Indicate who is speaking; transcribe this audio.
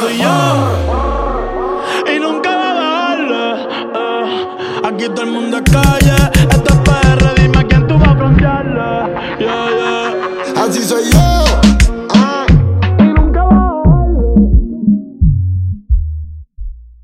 Speaker 1: soy yo. Y nunca va a bajarle. Eh. Aquí todo el mundo es calle. Esto es PR, dime quién tú vas a frontearle. Yeah,
Speaker 2: yeah. Así soy yo.